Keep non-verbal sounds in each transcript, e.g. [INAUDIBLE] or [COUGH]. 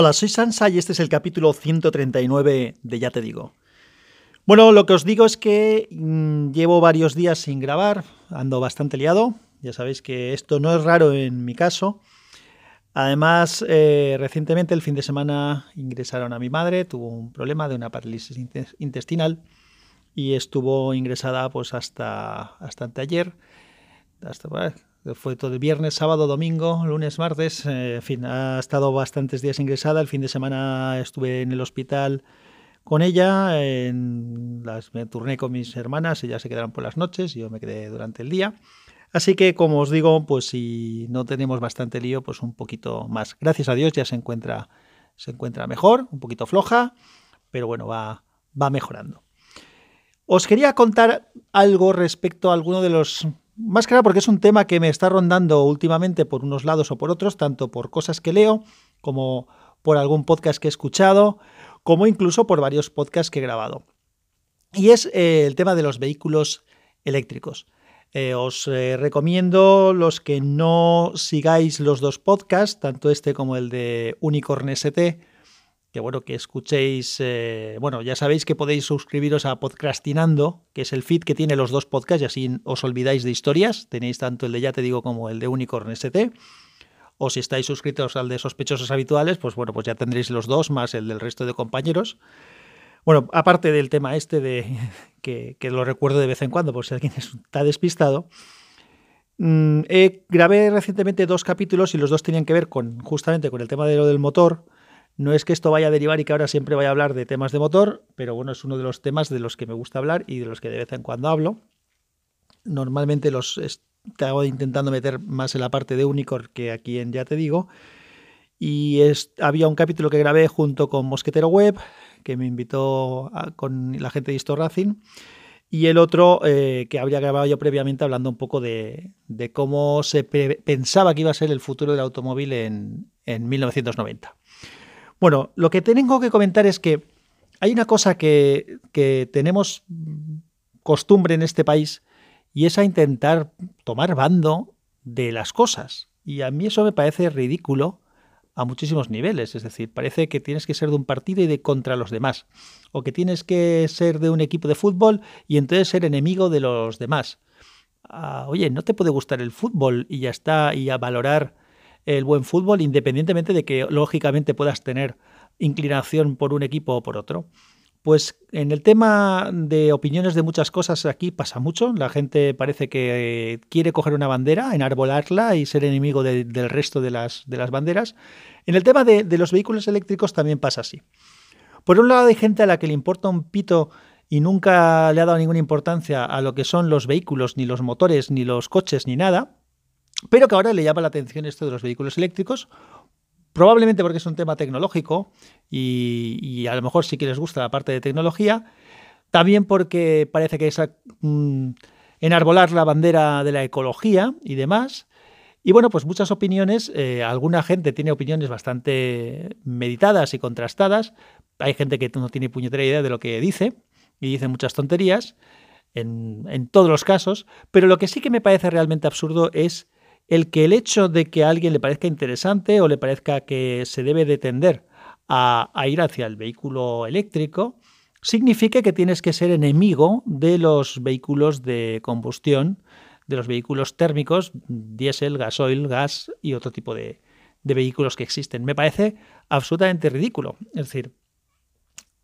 Hola, soy Sansa y este es el capítulo 139 de Ya te digo. Bueno, lo que os digo es que mm, llevo varios días sin grabar, ando bastante liado, ya sabéis que esto no es raro en mi caso. Además, eh, recientemente, el fin de semana, ingresaron a mi madre, tuvo un problema de una parálisis intestinal y estuvo ingresada pues hasta, hasta anteayer, hasta, fue todo el viernes, sábado, domingo, lunes, martes, eh, en fin, ha estado bastantes días ingresada. El fin de semana estuve en el hospital con ella, en las, me turné con mis hermanas, ellas se quedaron por las noches yo me quedé durante el día. Así que, como os digo, pues si no tenemos bastante lío, pues un poquito más. Gracias a Dios ya se encuentra, se encuentra mejor, un poquito floja, pero bueno, va, va mejorando. Os quería contar algo respecto a alguno de los más que nada porque es un tema que me está rondando últimamente por unos lados o por otros, tanto por cosas que leo como por algún podcast que he escuchado, como incluso por varios podcasts que he grabado. Y es eh, el tema de los vehículos eléctricos. Eh, os eh, recomiendo los que no sigáis los dos podcasts, tanto este como el de Unicorn ST, que bueno, que escuchéis, eh, bueno, ya sabéis que podéis suscribiros a Podcastinando, que es el feed que tiene los dos podcasts y así os olvidáis de historias, tenéis tanto el de Ya Te Digo como el de Unicorn ST, o si estáis suscritos al de Sospechosos Habituales, pues bueno, pues ya tendréis los dos más el del resto de compañeros. Bueno, aparte del tema este de [LAUGHS] que, lo recuerdo de vez en cuando, por si alguien está despistado, mm, grabé recientemente dos capítulos y los dos tenían que ver con justamente con el tema de lo del motor, no es que esto vaya a derivar y que ahora siempre vaya a hablar de temas de motor, pero bueno, es uno de los temas de los que me gusta hablar y de los que de vez en cuando hablo. Normalmente los estaba intentando meter más en la parte de Unicorn que aquí en Ya Te Digo. Y había un capítulo que grabé junto con Mosquetero Web, que me invitó con la gente de Histo Racing. Y el otro eh, que habría grabado yo previamente hablando un poco de, cómo se pensaba que iba a ser el futuro del automóvil en, en 1990. Bueno, lo que tengo que comentar es que hay una cosa que, tenemos costumbre en este país y es a intentar tomar bando de las cosas. Y a mí eso me parece ridículo a muchísimos niveles. Es decir, parece que tienes que ser de un partido y de contra los demás. O que tienes que ser de un equipo de fútbol y entonces ser enemigo de los demás. Ah, oye, no te puede gustar el fútbol y ya está, y a valorar el buen fútbol, independientemente de que lógicamente puedas tener inclinación por un equipo o por otro. Pues en el tema de opiniones de muchas cosas aquí pasa mucho. La gente parece que quiere coger una bandera, enarbolarla y ser enemigo del resto de las, de las, banderas. En el tema de los vehículos eléctricos también pasa así. Por un lado hay gente a la que le importa un pito y nunca le ha dado ninguna importancia a lo que son los vehículos, ni los motores, ni los coches, ni nada pero que ahora le llama la atención esto de los vehículos eléctricos, probablemente porque es un tema tecnológico y, a lo mejor sí que les gusta la parte de tecnología, también porque parece que es mm, enarbolar la bandera de la ecología y demás. Y bueno, pues muchas opiniones, eh, alguna gente tiene opiniones bastante meditadas y contrastadas, hay gente que no tiene puñetera idea de lo que dice y dice muchas tonterías, en, en todos los casos, pero lo que sí que me parece realmente absurdo es el que el hecho de que a alguien le parezca interesante o le parezca que se debe de tender a, ir hacia el vehículo eléctrico, signifique que tienes que ser enemigo de los vehículos de combustión, de los vehículos térmicos, diésel, gasoil, gas y otro tipo de vehículos que existen. Me parece absolutamente ridículo. Es decir,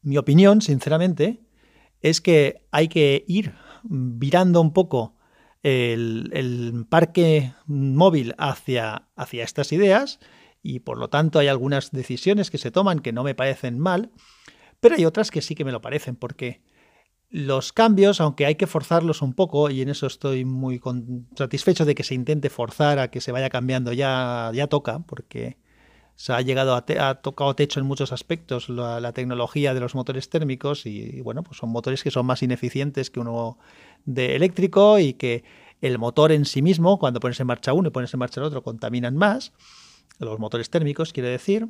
mi opinión, sinceramente, es que hay que ir virando un poco el, parque móvil hacia, hacia estas ideas y por lo tanto hay algunas decisiones que se toman que no me parecen mal, pero hay otras que sí que me lo parecen porque los cambios, aunque hay que forzarlos un poco, y en eso estoy muy satisfecho de que se intente forzar a que se vaya cambiando, ya, ya toca, porque se ha llegado a, ha tocado techo en muchos aspectos la, tecnología de los motores térmicos y, bueno, pues son motores que son más ineficientes que uno de eléctrico y que el motor en sí mismo, cuando pones en marcha uno y pones en marcha el otro, contaminan más. Los motores térmicos, quiere decir.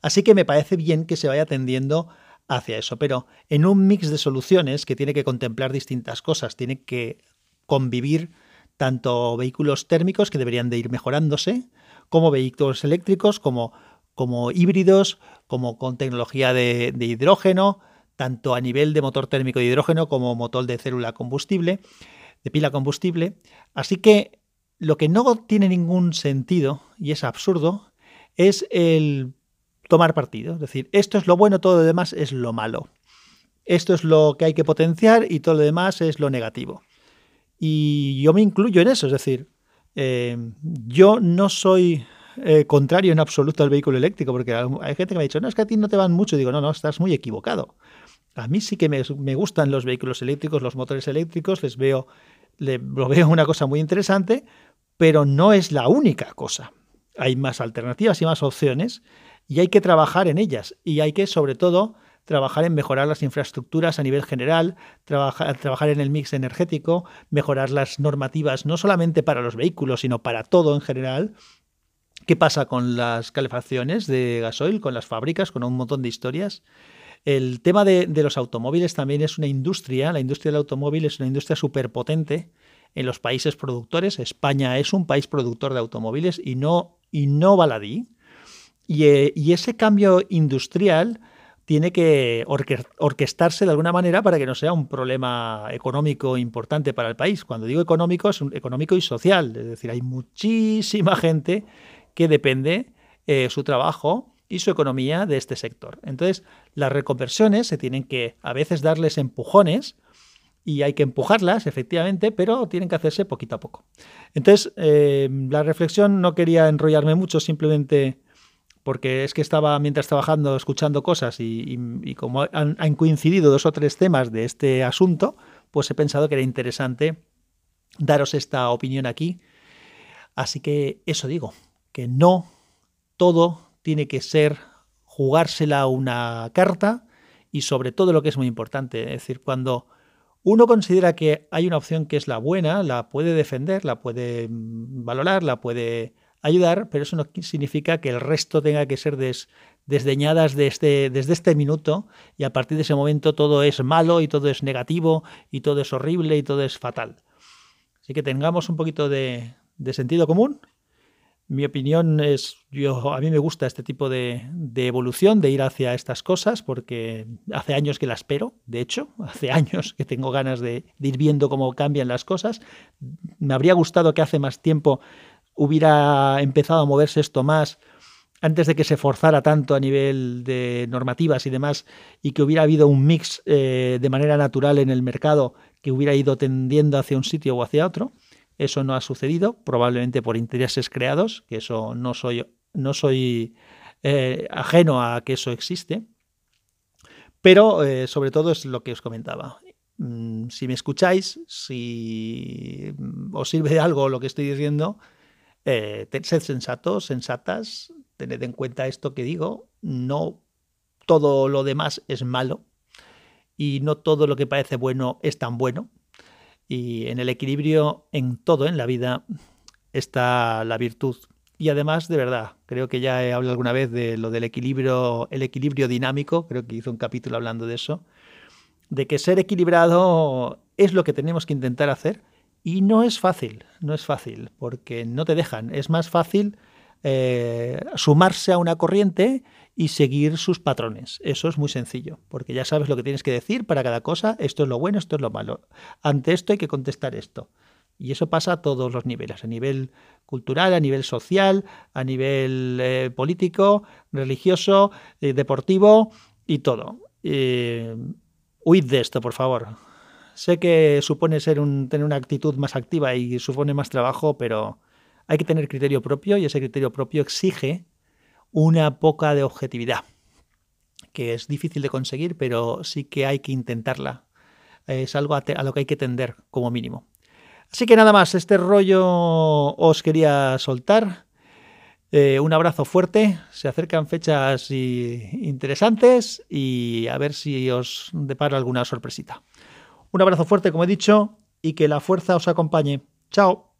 Así que me parece bien que se vaya tendiendo hacia eso, pero en un mix de soluciones que tiene que contemplar distintas cosas, tiene que convivir tanto vehículos térmicos que deberían de ir mejorándose, como vehículos eléctricos, como como híbridos, como con tecnología de, hidrógeno, tanto a nivel de motor térmico de hidrógeno como motor de célula combustible, de pila combustible. Así que lo que no tiene ningún sentido y es absurdo es el tomar partido. Es decir, esto es lo bueno, todo lo demás es lo malo. Esto es lo que hay que potenciar y todo lo demás es lo negativo. Y yo me incluyo en eso, es decir, eh, yo no soy eh, contrario en absoluto al vehículo eléctrico, porque hay gente que me ha dicho, no, es que a ti no te van mucho. Digo, no, no, estás muy equivocado. A mí sí que me, gustan los vehículos eléctricos, los motores eléctricos, les veo, lo veo una cosa muy interesante, pero no es la única cosa. Hay más alternativas y más opciones y hay que trabajar en ellas. Y hay que, sobre todo, trabajar en mejorar las infraestructuras a nivel general, trabajar, trabajar en el mix energético, mejorar las normativas no solamente para los vehículos, sino para todo en general, ¿Qué pasa con las calefacciones de gasoil, con las fábricas, con un montón de historias? El tema de, los automóviles también es una industria, la industria del automóvil es una industria súper potente en los países productores. España es un país productor de automóviles y no, y no baladí. Y, eh, y ese cambio industrial tiene que orquestarse de alguna manera para que no sea un problema económico importante para el país. Cuando digo económico, es económico y social. Es decir, hay muchísima gente que depende eh, su trabajo y su economía de este sector. Entonces, las reconversiones se tienen que a veces darles empujones y hay que empujarlas, efectivamente, pero tienen que hacerse poquito a poco. Entonces, eh, la reflexión no quería enrollarme mucho, simplemente porque es que estaba mientras trabajando escuchando cosas y, como han, han, coincidido dos o tres temas de este asunto, pues he pensado que era interesante daros esta opinión aquí. Así que eso digo, que no todo tiene que ser jugársela una carta y sobre todo lo que es muy importante, es decir, cuando uno considera que hay una opción que es la buena, la puede defender, la puede mm, valorar, la puede ayudar, pero eso no significa que el resto tenga que ser desdeñadas este, desde este minuto y a partir de ese momento todo es malo y todo es negativo y todo es horrible y todo es fatal. Así que tengamos un poquito de sentido común mi opinión es, yo, a mí me gusta este tipo de, evolución, de ir hacia estas cosas, porque hace años que la espero, de hecho, [LAUGHS] hace años que tengo ganas de, ir viendo cómo cambian las cosas. Me habría gustado que hace más tiempo hubiera empezado a moverse esto más antes de que se forzara tanto a nivel de normativas y demás, y que hubiera habido un mix eh, de manera natural en el mercado que hubiera ido tendiendo hacia un sitio o hacia otro. Eso no ha sucedido, probablemente por intereses creados, que eso no soy, no soy eh, ajeno a que eso existe. Pero eh, sobre todo es lo que os comentaba. Mm, si me escucháis, si os sirve de algo lo que estoy diciendo, eh, sed sensatos, sensatas, tened en cuenta esto que digo, no todo lo demás es malo y no todo lo que parece bueno es tan bueno. Y en el equilibrio, en todo en la vida, está la virtud. Y además, de verdad, creo que ya he hablado alguna vez de lo del equilibrio, el equilibrio dinámico, creo que hizo un capítulo hablando de eso, de que ser equilibrado es lo que tenemos que intentar hacer y no es fácil, no es fácil, porque no te dejan. Es más fácil eh, sumarse a una corriente y seguir sus patrones. Eso es muy sencillo, porque ya sabes lo que tienes que decir para cada cosa, esto es lo bueno, esto es lo malo. Ante esto hay que contestar esto. Y eso pasa a todos los niveles, a nivel cultural, a nivel social, a nivel eh, político, religioso, eh, deportivo y todo. huid de esto, por favor. Sé que supone tener una actitud más activa y supone más trabajo, pero hay que tener criterio propio y ese criterio propio exige una poca de objetividad, que es difícil de conseguir, pero sí que hay que intentarla. Es algo a, lo que hay que tender como mínimo. Así que nada más, este rollo os quería soltar. Eh, un abrazo fuerte, se acercan fechas interesantes y a ver si os deparo alguna sorpresita. Un abrazo fuerte, como he dicho, y que la fuerza os acompañe. Chao.